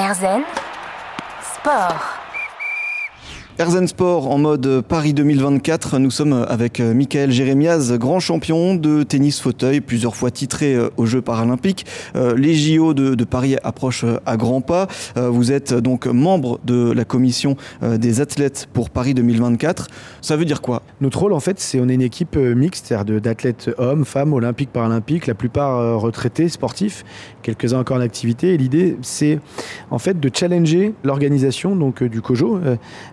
Erzen Sport. Erzen Sport en mode Paris 2024. Nous sommes avec Michael Jérémiaz, grand champion de tennis fauteuil, plusieurs fois titré aux Jeux paralympiques. Euh, les JO de, Paris approchent à grands pas. Euh, vous êtes donc membre de la commission euh, des athlètes pour Paris 2024. Ça veut dire quoi? Notre rôle, en fait, c'est on est une équipe mixte, c'est-à-dire d'athlètes hommes, femmes, olympiques, paralympiques, la plupart retraités, sportifs, quelques-uns encore en activité. Et l'idée, c'est en fait de challenger l'organisation donc du COJO,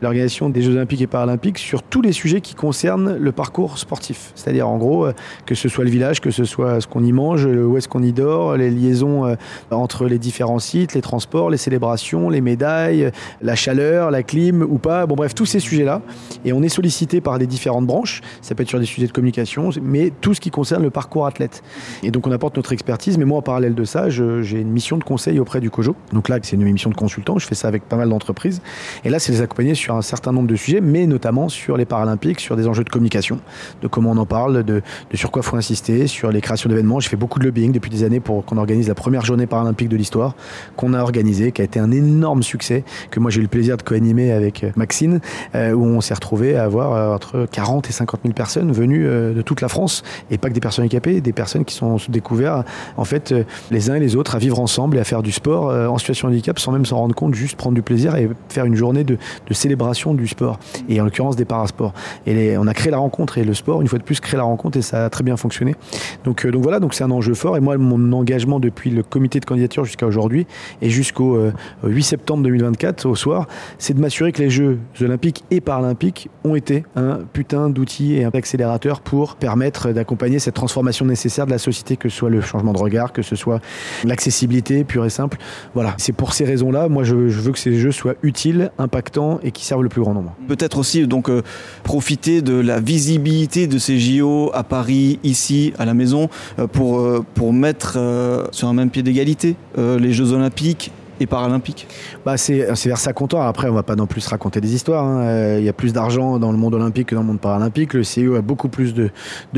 l'organisation des Jeux Olympiques et Paralympiques sur tous les sujets qui concernent le parcours sportif. C'est-à-dire, en gros, euh, que ce soit le village, que ce soit ce qu'on y mange, où est-ce qu'on y dort, les liaisons euh, entre les différents sites, les transports, les célébrations, les médailles, la chaleur, la clim ou pas. Bon, bref, tous ces sujets-là. Et on est sollicité par les différentes branches. Ça peut être sur des sujets de communication, mais tout ce qui concerne le parcours athlète. Et donc, on apporte notre expertise. Mais moi, en parallèle de ça, j'ai une mission de conseil auprès du COJO. Donc là, c'est une mission de consultant. Je fais ça avec pas mal d'entreprises. Et là, c'est les accompagner sur un certain nombre de sujets, mais notamment sur les Paralympiques, sur des enjeux de communication, de comment on en parle, de, sur quoi faut insister, sur les créations d'événements. J'ai fait beaucoup de lobbying depuis des années pour qu'on organise la première journée paralympique de l'histoire, qu'on a organisée, qui a été un énorme succès, que moi j'ai eu le plaisir de co-animer avec euh, Maxine, euh, où on s'est retrouvé à avoir euh, entre 40 et 50 000 personnes venues de toute la France, et pas que des personnes handicapées, des personnes qui sont découvertes, en fait, les uns et les autres à vivre ensemble et à faire du sport en situation de handicap sans même s'en rendre compte, juste prendre du plaisir et faire une journée de célébration du sport, et en l'occurrence des parasports. On a créé la rencontre, et le sport, une fois de plus, crée la rencontre, et ça a très bien fonctionné. Donc, euh, voilà, c'est un enjeu fort, et moi, mon engagement depuis le comité de candidature jusqu'à aujourd'hui, et jusqu'au 8 euh, septembre 2024, au soir, c'est de m'assurer que les Jeux olympiques et paralympiques ont été un putain d'outil et un accélérateur pour permettre d'accompagner cette transformation nécessaire de la société, que ce soit le changement de regard, que ce soit l'accessibilité pure et simple. Voilà, c'est pour ces raisons-là, moi je, je veux que ces Jeux soient utiles, impactants et qui servent le plus Peut-être aussi donc euh, profiter de la visibilité de ces JO à Paris, ici, à la maison, euh, euh, pour mettre sur un même pied d'égalité les Jeux Olympiques et paralympique bah C'est vers ça qu'on Après, on va pas non plus raconter des histoires. Hein. Euh, il y a plus d'argent dans le monde olympique que dans le monde paralympique. Le CIO e a beaucoup plus de,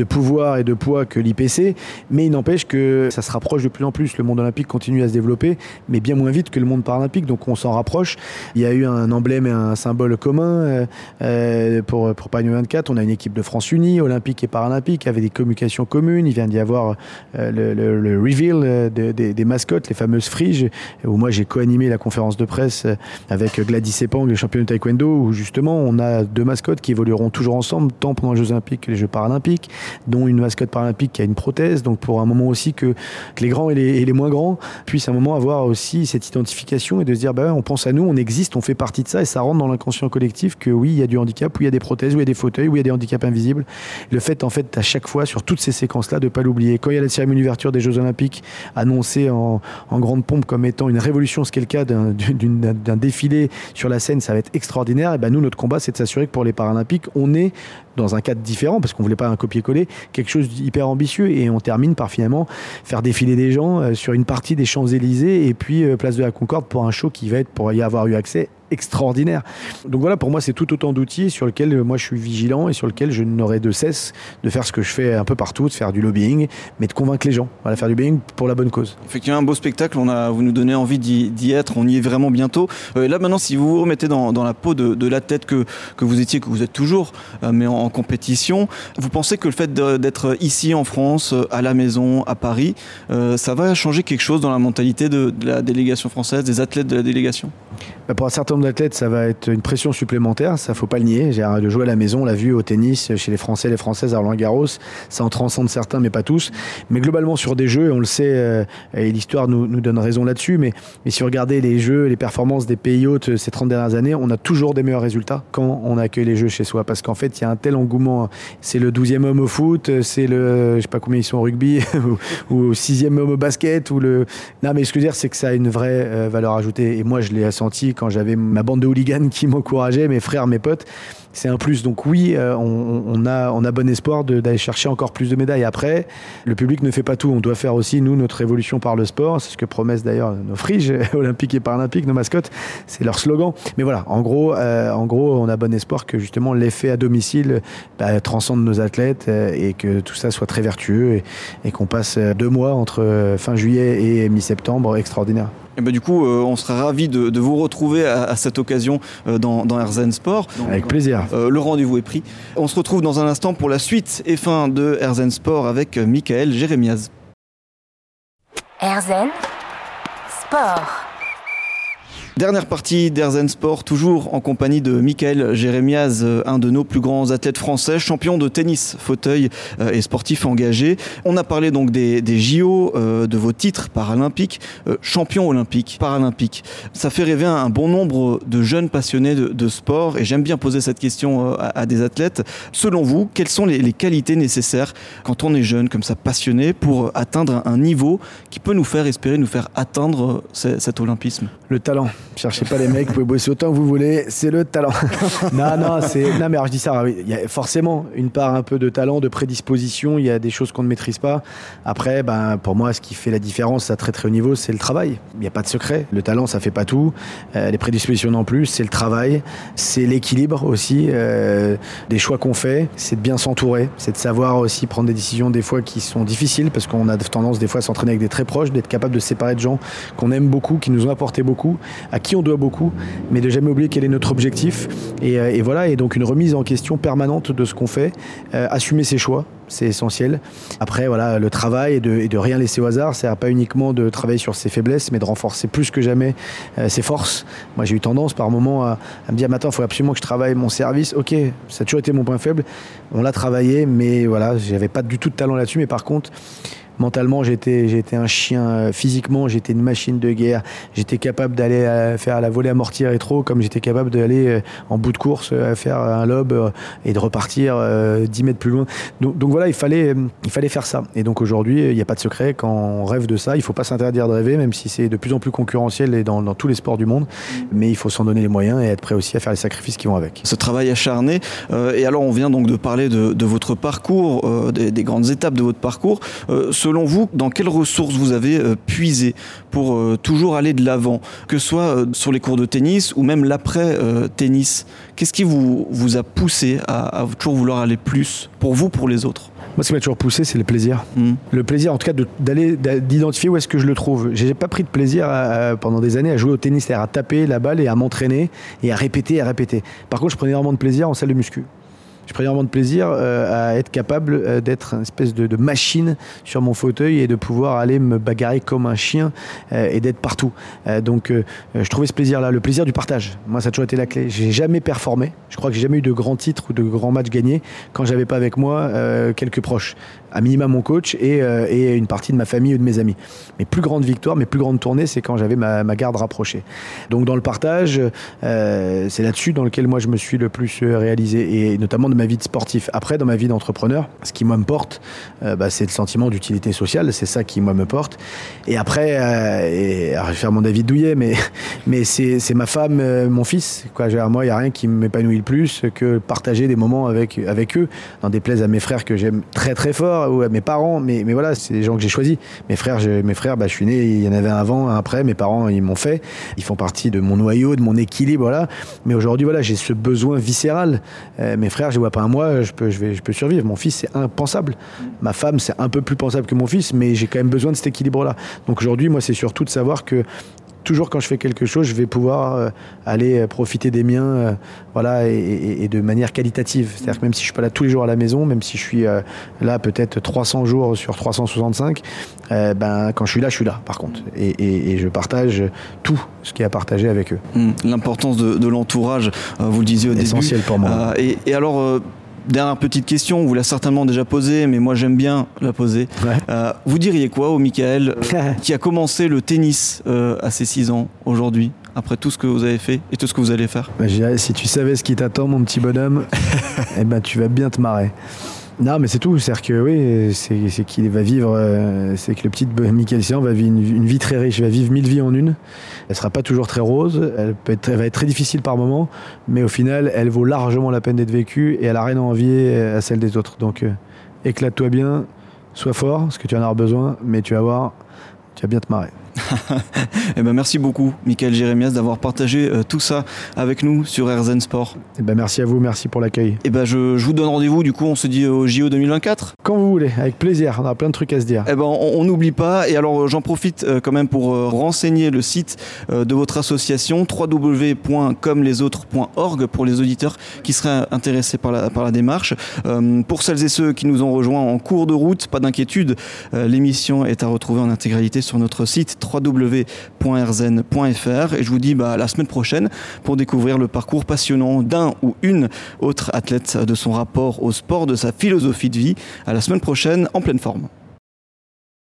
pouvoir et de poids que l'IPC. Mais il n'empêche que ça se rapproche de plus en plus. Le monde olympique continue à se développer, mais bien moins vite que le monde paralympique. Donc on s'en rapproche. Il y a eu un emblème et un symbole commun euh, euh pour, pour Paris 24. On a une équipe de France unie, olympique et paralympique, avec des communications communes. Il vient d'y avoir le, reveal des mascottes, les fameuses friges, où moi j'ai co-animé la conférence de presse avec Gladys Sepang, le champion de taekwondo, où justement on a deux mascottes qui évolueront toujours ensemble, tant pendant les Jeux Olympiques que les Jeux Paralympiques, dont une mascotte paralympique qui a une prothèse, donc pour un moment aussi que, les grands et les, moins grands puissent un moment avoir aussi cette identification et de se dire, bah, on pense à nous, on existe, on fait partie de ça, et ça rentre dans l'inconscient collectif que oui, il y a du handicap, oui, il y a des prothèses, oui, il y a des fauteuils, oui, il y a des handicaps invisibles. Le fait, en fait, à chaque fois, sur toutes ces séquences-là, de ne pas l'oublier. Quand il y a la cérémonie d'ouverture des Jeux Olympiques annoncée en, en grande pompe comme étant une révolution ce qui est le cas d'un défilé sur la scène, ça va être extraordinaire. Et ben nous, notre combat, c'est de s'assurer que pour les Paralympiques, on est dans un cadre différent, parce qu'on voulait pas un copier-coller, quelque chose d'hyper ambitieux. Et on termine par finalement faire défiler des gens euh, sur une partie des Champs-Élysées et puis euh, place de la Concorde pour un show qui va être, pour y avoir eu accès, extraordinaire. Donc voilà, pour moi, c'est tout autant d'outils sur lesquels euh, moi je suis vigilant et sur lesquels je n'aurai de cesse de faire ce que je fais un peu partout, de faire du lobbying, mais de convaincre les gens. Voilà, faire du lobbying pour la bonne cause. Effectivement, un beau spectacle. On a, vous nous donnez envie d'y être. On y est vraiment bientôt. Euh, là, maintenant, si vous vous remettez dans, la peau de, de, la tête que, que vous étiez, que vous êtes toujours, euh, mais en, compétition, vous pensez que le fait d'être ici en France, à la maison, à Paris, ça va changer quelque chose dans la mentalité de, la délégation française, des athlètes de la délégation? Pour un certain nombre d'athlètes, ça va être une pression supplémentaire, ça faut pas le nier. J'ai de jouer à la maison, on l'a vu au tennis chez les Français, les Françaises à Roland Garros, ça en transcende certains, mais pas tous. Mais globalement sur des jeux, on le sait, euh, et l'histoire nous, donne raison là-dessus. Mais, si vous regardez les jeux, les performances des pays hôtes ces 30 dernières années, on a toujours des meilleurs résultats quand on accueille les jeux chez soi, parce qu'en fait, il y a un tel engouement. C'est le 12e homme au foot, c'est le, je sais pas combien ils sont au rugby, ou, ou 6e homme au basket, ou le. Non, mais ce que je veux dire, c'est que ça a une vraie euh, valeur ajoutée. Et moi, je l'ai senti quand j'avais ma bande de hooligans qui m'encourageaient, mes frères, mes potes. c'est un plus. Donc oui, euh, on, a, on a bon espoir d'aller chercher encore plus de médailles. Après, le public ne fait pas tout. On doit faire aussi, nous, notre évolution par le sport. C'est ce que promettent d'ailleurs nos friges olympiques et paralympiques, nos mascottes. C'est leur slogan. Mais voilà, en gros, euh, en gros, on a bon espoir que justement l'effet à domicile bah, transcende nos athlètes euh, et que tout ça soit très vertueux et, qu'on passe deux mois entre fin juillet et mi-septembre extraordinaire. Et bah, du coup, on sera ravis de, vous retrouver à, cette occasion dans, dans Herzen Sport. Avec plaisir. le rendez-vous est pris. On se retrouve dans un instant pour la suite et fin de Herzen Sport avec Michael Jérémiaz. Herzen Sport. Dernière partie d'Erzen Sport, toujours en compagnie de Michael Jérémiaz, euh, un de nos plus grands athlètes français, champion de tennis, fauteuil euh, et sportif engagé. On a parlé donc des, JO, euh, de vos titres paralympiques, champion olympique, paralympique. Ça fait rêver un bon nombre de jeunes passionnés de, sport et j'aime bien poser cette question à, des athlètes. Selon vous, quelles sont les, qualités nécessaires quand on est jeune, comme ça passionné, pour atteindre un niveau qui peut nous faire espérer, nous faire atteindre cet olympisme? Le talent. Cherchez pas les mecs, vous pouvez bosser autant que vous voulez, c'est le talent. non, non, c'est. Non, mais alors je dis ça, il y a forcément une part un peu de talent, de prédisposition, il y a des choses qu'on ne maîtrise pas. Après, ben, pour moi, ce qui fait la différence à très très haut niveau, c'est le travail. Il n'y a pas de secret. Le talent, ça fait pas tout. Euh, les prédispositions non plus, c'est le travail. C'est l'équilibre aussi euh, des choix qu'on fait. C'est de bien s'entourer. C'est de savoir aussi prendre des décisions des fois qui sont difficiles parce qu'on a tendance des fois à s'entraîner avec des très proches, d'être capable de séparer de gens qu'on aime beaucoup, qui nous ont apporté beaucoup, à qui on doit beaucoup, mais de jamais oublier quel est notre objectif. Et, euh, voilà, et donc une remise en question permanente de ce qu'on fait, euh, assumer ses choix, c'est essentiel. Après, voilà, le travail et de, rien laisser au hasard, c'est pas uniquement de travailler sur ses faiblesses, mais de renforcer plus que jamais euh, ses forces. Moi, j'ai eu tendance par moment à, me dire, maintenant, il faut absolument que je travaille mon service. Ok, ça a toujours été mon point faible. On l'a travaillé, mais voilà, j'avais pas du tout de talent là-dessus. Mais par contre, Mentalement, j'étais, j'étais un chien. Euh, physiquement, j'étais une machine de guerre. J'étais capable d'aller euh, faire la volée amortie rétro, comme j'étais capable d'aller euh, en bout de course faire un lob et de repartir 10 mètres plus loin. Donc, voilà, il fallait, il fallait faire ça. Et donc aujourd'hui, il n'y a pas de secret. Quand on rêve de ça, il ne faut pas s'interdire de rêver, même si c'est de plus en plus concurrentiel et dans, tous les sports du monde. Mais il faut s'en donner les moyens et être prêt aussi à faire les sacrifices qui vont avec. Ce travail acharné. et alors, on vient donc de parler de, votre parcours, des, grandes étapes de votre parcours. Selon vous, dans quelles ressources vous avez euh, puisé pour euh, toujours aller de l'avant, que ce soit euh, sur les cours de tennis ou même l'après-tennis Qu'est-ce qui vous, vous a poussé à, toujours vouloir aller plus pour vous, pour les autres? Moi, ce qui m'a toujours poussé, c'est le plaisir. Hmm. Le plaisir, en tout cas, d'aller, d'identifier où est-ce que je le trouve. J'ai pas pris de plaisir pendant des années à jouer au tennis, c'est-à-dire à taper la balle et à m'entraîner et à répéter et à répéter. Par contre, je prenais vraiment de plaisir en salle de muscu je prends énormément de plaisir euh, à être capable euh, d'être une espèce de, machine sur mon fauteuil et de pouvoir aller me bagarrer comme un chien euh, et d'être partout. donc je trouvais ce plaisir-là, le plaisir du partage. Moi, ça a toujours été la clé. J'ai jamais performé. Je crois que j'ai jamais eu de grands titres ou de grands matchs gagnés quand j'avais pas avec moi quelques proches à minima mon coach et, euh, une partie de ma famille ou de mes amis. Mes plus grandes victoires, mes plus grandes tournées, c'est quand j'avais ma, garde rapprochée. Donc dans le partage, euh, c'est là-dessus dans lequel moi je me suis le plus euh, réalisé, et notamment de ma vie de sportif. Après, dans ma vie d'entrepreneur, ce qui moi me porte, bah, c'est le sentiment d'utilité sociale, c'est ça qui moi me porte. Et après, et, alors, je faire mon David Douillet, mais, mais c'est ma femme, mon fils. Quoi. Moi, il n'y a rien qui m'épanouit plus que partager des moments avec, avec eux, des plaies à mes frères que j'aime très très fort ou à mes parents, mais, mais voilà, c'est des gens que j'ai choisis. Mes frères, mes frères bah, je suis né, il y en avait un avant, après, mes parents, ils m'ont fait. Ils font partie de mon noyau, de mon équilibre, voilà. Mais aujourd'hui, voilà, j'ai ce besoin viscéral. Euh, mes frères, les vois pas un mois, je peux, je, vais, je peux survivre. Mon fils, c'est impensable. Ma femme, c'est un peu plus pensable que mon fils, mais j'ai quand même besoin de cet équilibre-là. Donc aujourd'hui, moi, c'est surtout de savoir que toujours quand je fais quelque chose, je vais pouvoir euh, aller euh, profiter des miens, euh, voilà, et, de manière qualitative. C'est-à-dire que même si je suis pas là tous les jours à la maison, même si je suis là peut-être 300 jours sur 365, ben quand je suis là, je suis là. Par contre, et, je partage tout ce qui est à partager avec eux. Hum, l'importance de, l'entourage, vous le disiez au début. Essentiel pour moi. et, alors Dernière petite question, vous l'a certainement déjà posée, mais moi j'aime bien la poser. Euh, vous diriez quoi au Michael euh, qui a commencé le tennis euh, à ses 6 ans aujourd'hui après tout ce que vous avez fait et tout ce que vous allez faire? Bah, Si tu savais ce qui t'attend, mon petit bonhomme, eh ben, tu vas bien te marrer. Non, mais c'est tout. C'est-à-dire que oui, c'est qu'il va vivre, euh, c'est que le petit Michael Sian va vivre une, vie très riche, il va vivre mille vies en une. Elle sera pas toujours très rose, elle, va être très difficile par moments, mais au final, elle vaut largement la peine d'être vécue et elle a rien à envier à celle des autres. Donc, euh, éclate-toi bien, sois fort, parce que tu en auras besoin, mais tu vas voir, tu vas bien te marrer. Eh ben merci beaucoup, Michael Jérémias, d'avoir partagé euh, tout ça avec nous sur RZN Sport. Eh ben merci à vous, merci pour l'accueil. Eh ben je, je, vous donne rendez-vous, du coup, on se dit au JO 2024 Quand vous voulez, avec plaisir, on a plein de trucs à se dire. Eh ben on n'oublie pas, et alors j'en profite euh, quand même pour euh, renseigner le site de votre association, www.comlesautres.org, pour les auditeurs qui seraient intéressés par la, par la démarche. pour celles et ceux qui nous ont rejoints en cours de route, pas d'inquiétude, l'émission est à retrouver en intégralité sur notre site www.rzn.fr et je vous dis bah, la semaine prochaine pour découvrir le parcours passionnant d'un ou une autre athlète de son rapport au sport, de sa philosophie de vie. À la semaine prochaine en pleine forme.